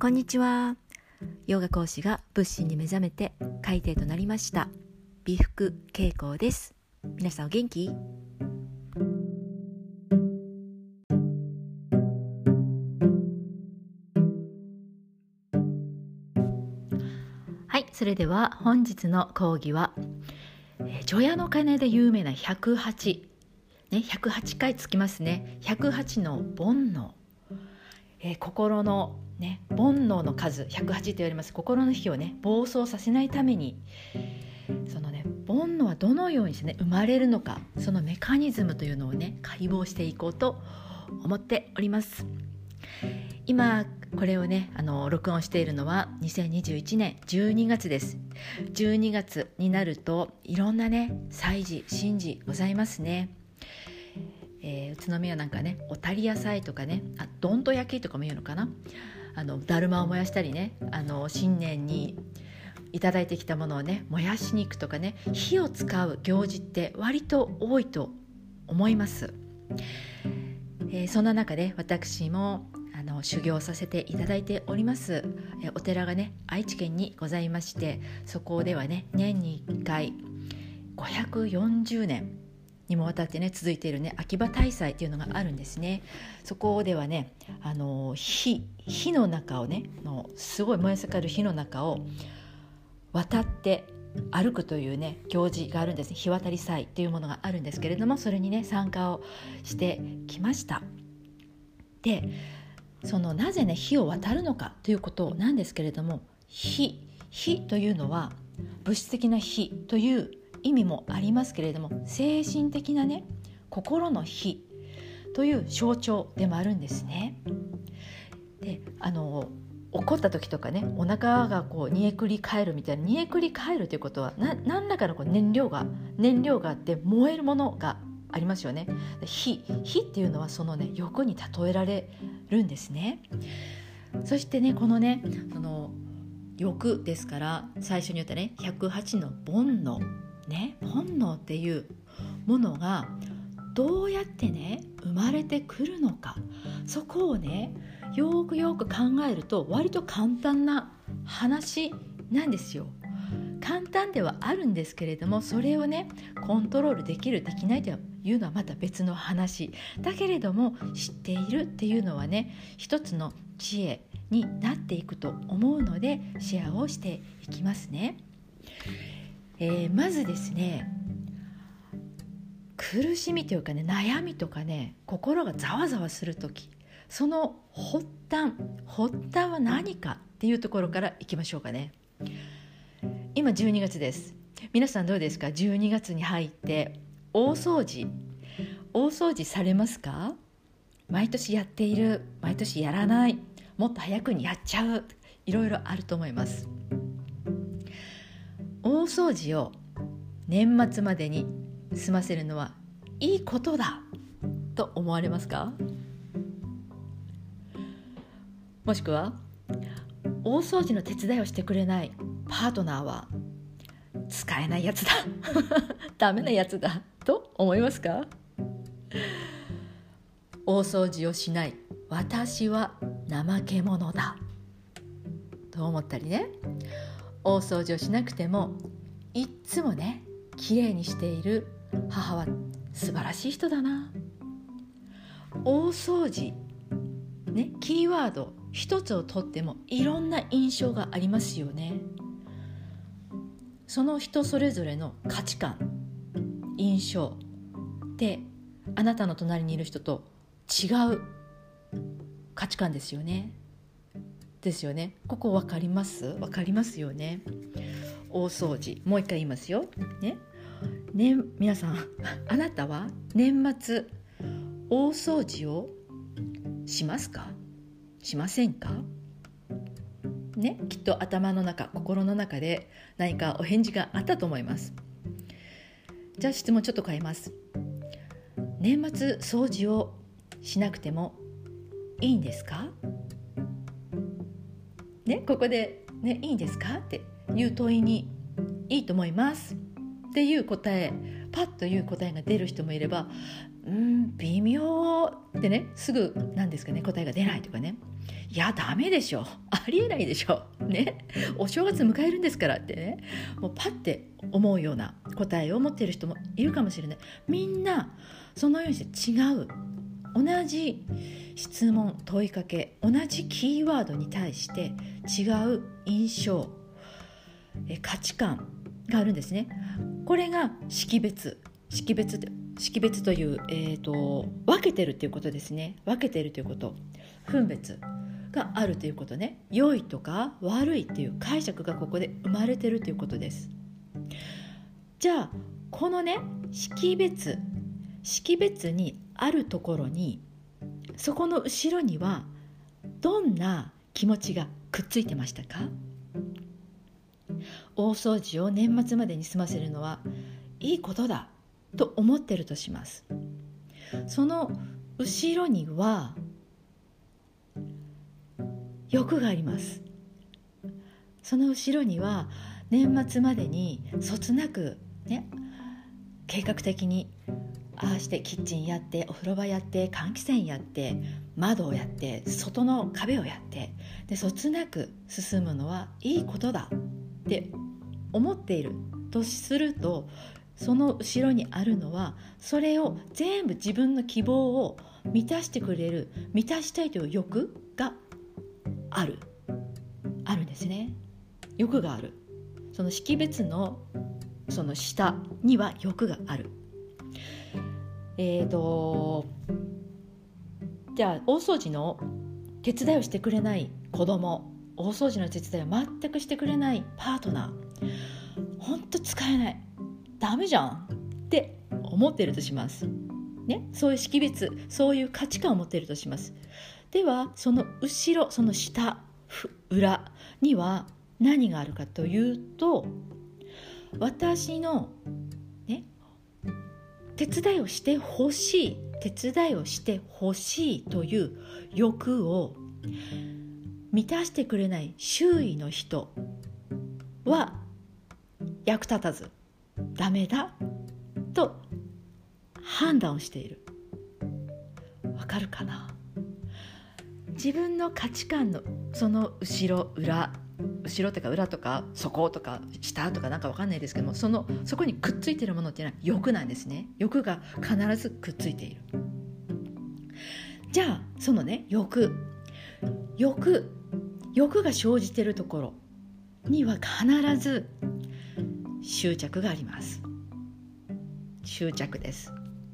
こんにちは。ヨガ講師が仏心に目覚めて海底となりました。美福恵子です。皆さんお元気？はいそれでは本日の講義はえ除夜の鐘で有名な108ね108回つきますね。108の煩悩、えー心のね煩悩の数108と言われます。心の火をね暴走させないためにそのね煩悩はどのようにしてね生まれるのかそのメカニズムというのをね解剖していこうと思っております。今これをねあの録音しているのは2021年12月です。12月になるといろんなね祭事神事ございますね。えー宇都宮なんかねおたり野菜とかねあどんと焼きとかも言うのかな。あのだるまを燃やしたりねあの新年にいただいてきたものをね燃やしに行くとかね火を使う行事って割と多いと思います、えーそんな中で私もあの修行させていただいております、えーお寺がね愛知県にございましてそこではね年に1回540年にもわたってね続いているね秋葉大祭っていうのがあるんですね。そこではねあの火火の中をねのすごい燃え盛る火の中を渡って歩くというね行事があるんですね。火渡り祭っていうものがあるんですけれどもそれにね参加をしてきました。でそのなぜね火を渡るのかということなんですけれども火火というのは物質的な火という意味もありますけれども精神的なね心の火という象徴でもあるんですね。であの怒った時とかねお腹がこう煮えくり返るみたいな煮えくり返るということはな何らかのこう燃料が燃料があって燃えるものがありますよね。火火っていうのはそのね欲に例えられるんですね。そしてねこのねその欲ですから最初に言ったね108の煩悩ね煩悩っていうものがどうやってね生まれてくるのかそこをねよくよく考えると割と簡単な話なんですよ。簡単ではあるんですけれどもそれをねコントロールできるできないというのはまた別の話だけれども知っているっていうのはね一つの知恵になっていくと思うのでシェアをしていきますね。えーまずですね苦しみというかね悩みとかね心がざわざわする時その発端発端は何かっていうところからいきましょうかね。今12月です。皆さんどうですか？12月に入って大掃除大掃除されますか？毎年やっている毎年やらないもっと早くにやっちゃういろいろあると思います。大掃除を年末までに済ませるのはいいことだ。と思われますか？もしくは大掃除の手伝いをしてくれないパートナーは使えないやつだ。ダメなやつだ。と思いますか？大掃除をしない私は怠け者だ。と思ったりね。大掃除をしなくてもいっつもね綺麗にしている母は素晴らしい人だな。大掃除ねキーワード一つをとってもいろんな印象がありますよね。その人それぞれの価値観印象であなたの隣にいる人と違う価値観ですよね。ですよね。ここ分かります？分かりますよね。大掃除。もう一回言いますよ。ね。ね皆さん あなたは年末大掃除をしますか？しませんか？ねきっと頭の中心の中で何かお返事があったと思います。じゃあ質問ちょっと変えます。年末掃除をしなくてもいいんですか？ねここで、ね「いいんですか?」っていう問いに「いいと思います」っていう答えパッという答えが出る人もいれば「うん微妙ってねすぐなんですかね答えが出ないとかね。いやダメでしょ。ありえないでしょ。ね。お正月迎えるんですからってね。もうパッて思うような答えを持ってる人もいるかもしれない。みんなそのようにして違う。同じ質問問いかけ同じキーワードに対して違う印象価値観があるんですね。これが識別。識別識別という、えーと、分けてるということですね。分けてるということ。分別があるということね。良いとか悪いっていう解釈がここで生まれてるということです。じゃあこのね識別識別にあるところにそこの後ろにはどんな気持ちがくっついてましたか？大掃除を年末までに済ませるのはいいことだと思ってるとします。その後ろには欲があります。その後ろには年末までにそつなくね計画的にああしてキッチンやってお風呂場やって換気扇やって窓をやって外の壁をやってでそつなく進むのはいいことだって思っている。とするとその後ろにあるのはそれを全部自分の希望を満たしてくれる満たしたいという欲がある。あるんですね。欲がある。その識別のその下には欲がある。えーとじゃあ大掃除の手伝いをしてくれない子供大掃除の手伝いを全くしてくれないパートナーほんと使えないダメじゃんって思ってるとします。ね、そういう識別そういう価値観を持っているとしますではその後ろその下裏には何があるかというと私の、ね、手伝いをしてほしい手伝いをしてほしいという欲を満たしてくれない周囲の人は役立たずダメだと判断をしている。わかるかな？自分の価値観のその後ろ裏後ろとか裏とか底とか下とかなんかわかんないですけどもそのそこにくっついてるものっていうのは欲なんですね。欲が必ずくっついている。じゃあそのね欲。欲。欲が生じてるところ。には必ず執着があります。執着です。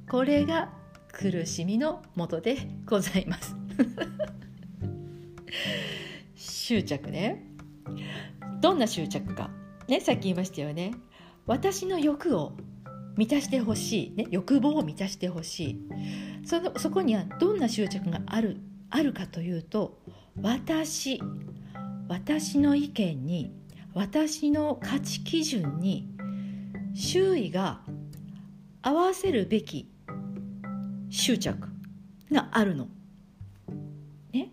これが苦しみのもとでございます。執着ね。どんな執着か。ねさっき言いましたよね。私の欲を満たしてほしい、ね、欲望を満たしてほしい。そのそこにはどんな執着があるあるかというと私私の意見に私の価値基準に周囲が合わせるべき執着があるの。ね、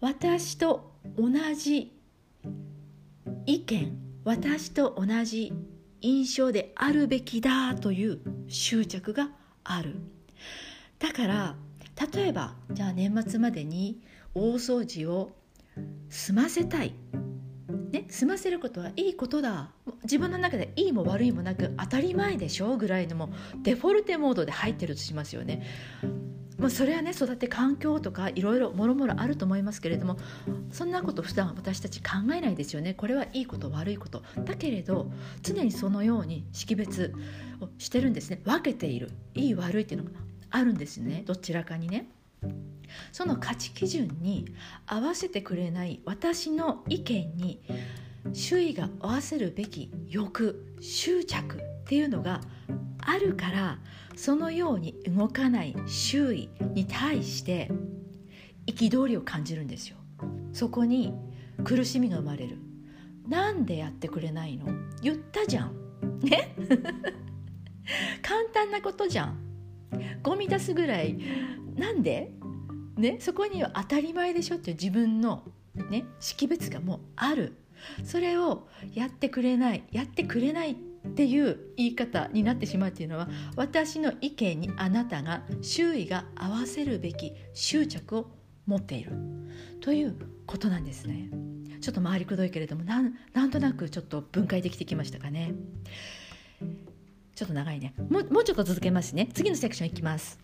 私と同じ意見私と同じ印象であるべきだという執着がある。だから例えばじゃあ年末までに大掃除を済ませたい。ね、済ませることはいいことだ。自分の中でいいも悪いもなく当たり前でしょうぐらいのもデフォルテモードで入ってるとしますよね。まあ、それはね育て環境とかいろいろもろもろあると思いますけれどもそんなこと普段私たち考えないですよね。これはいいこと悪いこと。だけれど常にそのように識別をしてるんですね。分けている。いい悪いっていうのがあるんですね。どちらかにね。その価値基準に合わせてくれない私の意見に周囲が合わせるべき欲執着っていうのがあるからそのように動かない周囲に対して憤りを感じるんですよ。そこに苦しみが生まれる。なんでやってくれないの？言ったじゃん。ね？簡単なことじゃん。ゴミ出すぐらい。なんで？ね？そこには当たり前でしょっていう。自分のね？識別がもうある。それをやってくれない。やってくれないっていう言い方になってしまうっていうのは私の意見にあなたが周囲が合わせるべき執着を持っているということなんですね。ちょっと回りくどいけれどもなんなんとなくちょっと分解できてきましたかね。ちょっと長いねもうもうちょっと続けますね次のセクションいきます。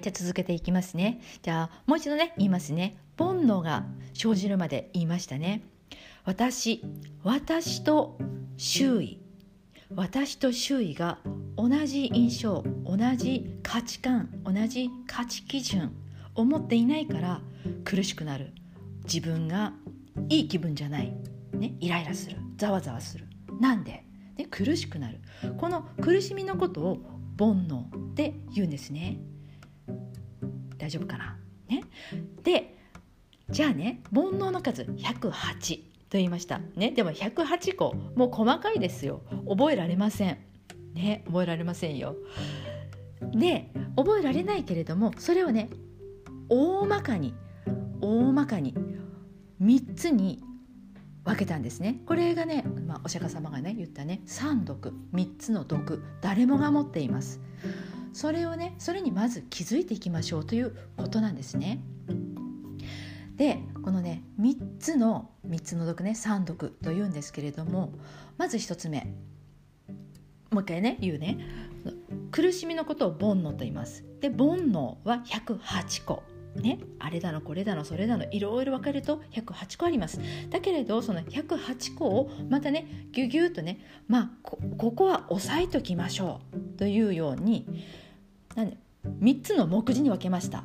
じゃあ続けていきますね。じゃあもう一度ね言いますね。煩悩が生じるまで言いましたね。私、私と周囲、私と周囲が同じ印象、同じ価値観、同じ価値基準を持っていないから苦しくなる。自分がいい気分じゃない。ね、イライラする。ざわざわする。なんで？で苦しくなる。この苦しみのことを煩悩って言うんですね。大丈夫かな？ね？でじゃあね煩悩の数108と言いました。ね？でも108個もう細かいですよ。覚えられません。ね？覚えられませんよ。で覚えられないけれどもそれをね大まかに大まかに3つに分けたんですね。これがね、まあ、お釈迦様がね言ったね三毒3つの毒誰もが持っています。それをねそれにまず気づいていきましょうということなんですね。でこのね3つの3つの毒ね3毒というんですけれどもまず1つ目もう一回ね言うね苦しみのことを煩悩と言います。で煩悩は108個ね、あれだのこれだのそれだのいろいろ分かると108個あります。だけれどその108個をまたねギュギュッとねまあここは押さえときましょうというようになんで3つの目次に分けました。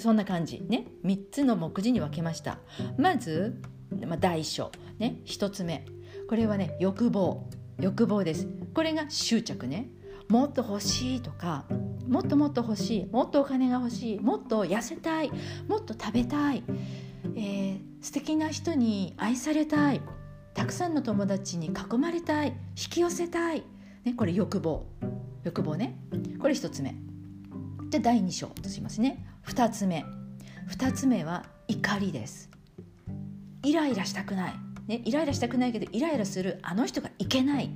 そんな感じ。ね3つの目次に分けました。まず、まあ、第一章ね1つ目。これはね欲望。欲望です。これが執着ね。もっと欲しいとかもっともっと欲しいもっとお金が欲しいもっと痩せたいもっと食べたい、えー、素敵な人に愛されたいたくさんの友達に囲まれたい引き寄せたい、ね、これ欲望欲望ね。これ1つ目。じゃ第2章としますね。2つ目。2つ目は怒りです。イライラしたくない、ね、イライラしたくないけどイライラするあの人がいけない。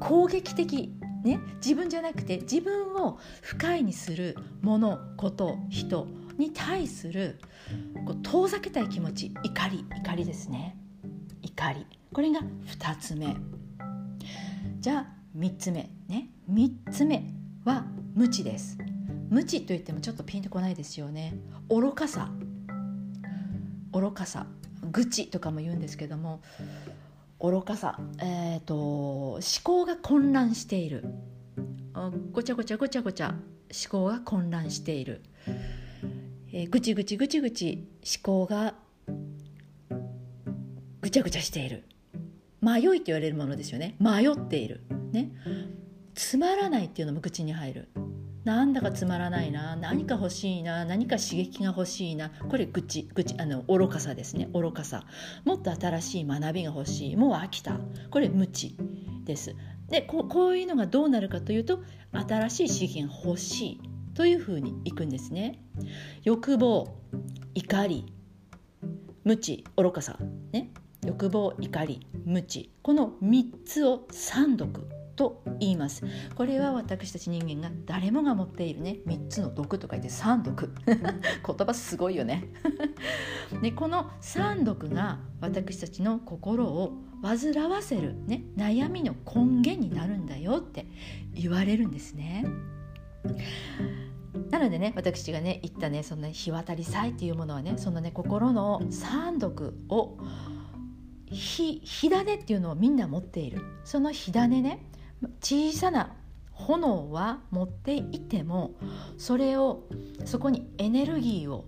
攻撃的ね、自分じゃなくて自分を不快にするものこと人に対するこう遠ざけたい気持ち怒り怒りですね。怒り。これが2つ目。じゃあ3つ目。ね。3つ目は無知です。無知といってもちょっとピンとこないですよね。愚かさ。愚かさ。愚痴とかも言うんですけども愚かさ、えーと、思考が混乱している。ごちゃごちゃごちゃごちゃ。思考が混乱している、えー、ぐちぐちぐちぐち。思考がぐちゃぐちゃしている。迷いと言われるものですよね。迷っている。ね。つまらないっていうのも口に入る。なんだかつまらないな何か欲しいな何か刺激が欲しいなこれ愚痴愚痴あの愚かさですね。愚かさ。もっと新しい学びが欲しい。もう飽きた。これ無知です。でここういうのがどうなるかというと新しい刺激が欲しい。というふうにいくんですね。欲望怒り。無知愚かさ。ね。欲望怒り。無知。この3つを三毒と言います。これは私たち人間が誰もが持っているね3つの毒と書いて三毒。言葉すごいよね。でこの三毒が私たちの心を煩わせる、ね、悩みの根源になるんだよって言われるんですね。なのでね私がね言ったねそのね日渡り祭っていうものはねそのね心の三毒を火火種っていうのをみんな持っている。その火種ね小さな炎は持っていてもそれをそこにエネルギーを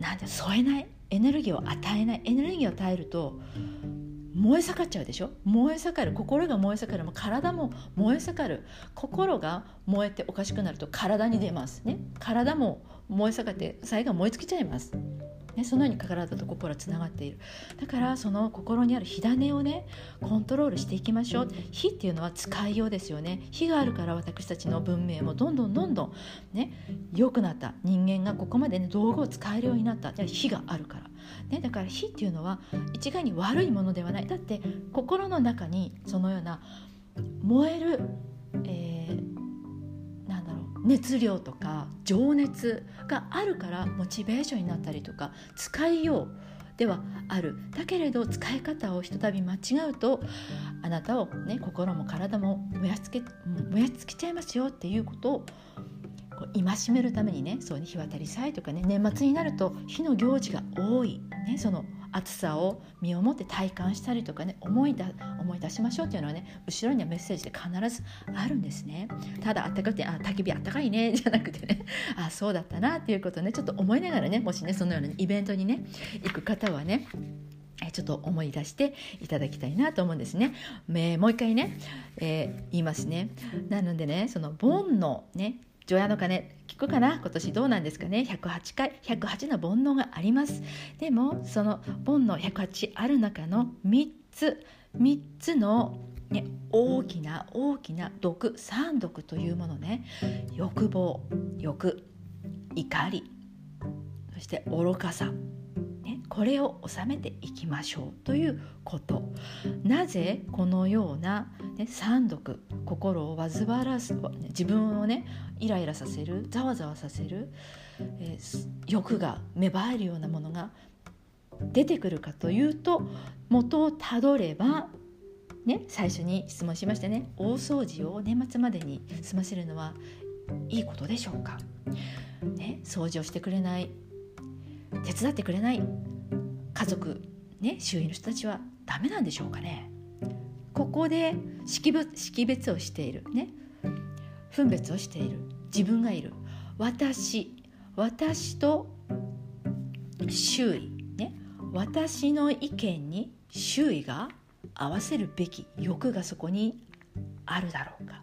なんで添えないエネルギーを与えないエネルギーを与えると燃え盛っちゃうでしょ？燃え盛る心が燃え盛るも体も燃え盛る心が燃えておかしくなると体に出ますね。体も燃え盛って最後燃え尽きちゃいます。ね、そのように体と心はつながっている。だからその心にある火種をねコントロールしていきましょう。火っていうのは使いようですよね。火があるから私たちの文明もどんどんどんどんね良くなった人間がここまでね道具を使えるようになった。じゃ火があるから、ね、だから火っていうのは一概に悪いものではない。だって心の中にそのような燃える、えー、熱量とか情熱があるからモチベーションになったりとか使いようではある。だけれど使い方をひとたび間違うとあなたを、ね、心も体も燃やつけ燃やつけちゃいますよっていうことを戒めるためにねそう日渡り祭とかね年末になると火の行事が多い、ね、その暑さを身をもって体感したりとかね思いだ思い出しましょうっていうのはね後ろにはメッセージで必ずあるんですねただあったかくてあ焚き火あったかいねじゃなくてねあそうだったなっていうことをねちょっと思いながらねもしねそのようなイベントにね行く方はねちょっと思い出していただきたいなと思うんですね。えー、もう一回ね、えー、言いますね。なのでね、その煩悩ね、除夜の鐘聞くかな？今年どうなんですかね？108回108の煩悩があります。でもその煩悩108ある中の3つ3つのね、大きな大きな毒三毒というものね欲望欲怒りそして愚かさ。これを収めていきましょうということ。なぜこのような、ね、三毒心を煩わらす自分をねイライラさせるざわざわさせる、えー、欲が芽生えるようなものが出てくるかというと元をたどればね、最初に質問しましたね。大掃除を年末までに済ませるのはいいことでしょうか、ね、掃除をしてくれない手伝ってくれない家族、ね、周囲の人たちはダメなんでしょうかね。ここで識別をしている、ね、分別をしている。自分がいる。私私と周囲、ね、私の意見に周囲が合わせるべき欲がそこにあるだろうか。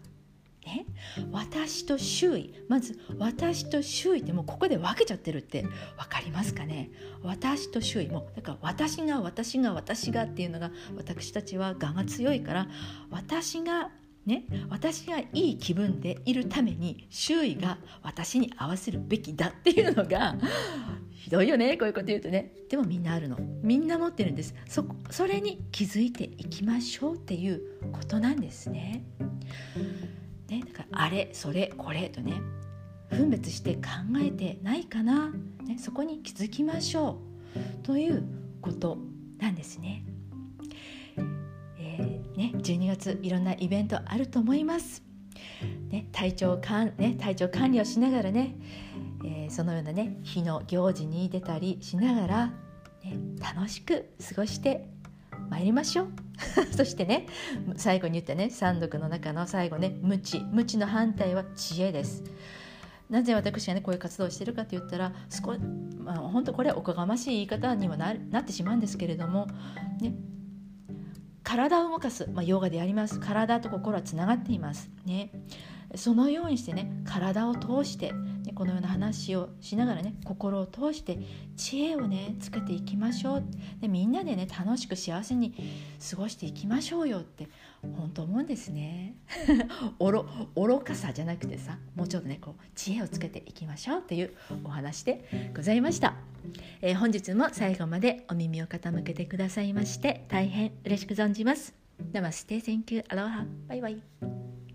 ね、私と周囲。まず私と周囲ってもうここで分けちゃってるって。分かりますかね？私と周囲。もだから私が私が私がっていうのが私たちは我が強いから私がね、私がいい気分でいるために周囲が私に合わせるべきだっていうのがひどいよねこういうこと言うとね。でもみんなあるの。みんな持ってるんです。そそれに気づいていきましょうっていうことなんですね。ね、だからあれそれこれとね分別して考えてないかな、ね、そこに気づきましょうということなんですね。えー、ね12月いろんなイベントあると思います。ね、体調管ね、体調管理をしながらね、えー、そのようなね日の行事に出たりしながら、ね、楽しく過ごして参りましょう そしてね最後に言ったね三毒の中の最後ね無知。無知の反対は知恵です。なぜ私がねこういう活動をしてるかと言ったら少、まあ、本当これはおこがましい言い方にもななってしまうんですけれども、ね、体を動かす、まあ、ヨガであります。体と心はつながっています。ね。そのようにしてね体を通して、ね、このような話をしながらね心を通して知恵をねつけていきましょう。でみんなでね楽しく幸せに過ごしていきましょうよって本当思うんですね。おろ愚かさじゃなくてさもうちょっとねこう知恵をつけていきましょうっていうお話でございました、えー、本日も最後までお耳を傾けてくださいまして大変嬉しく存じます。ナマステ thank you アロハバイバイ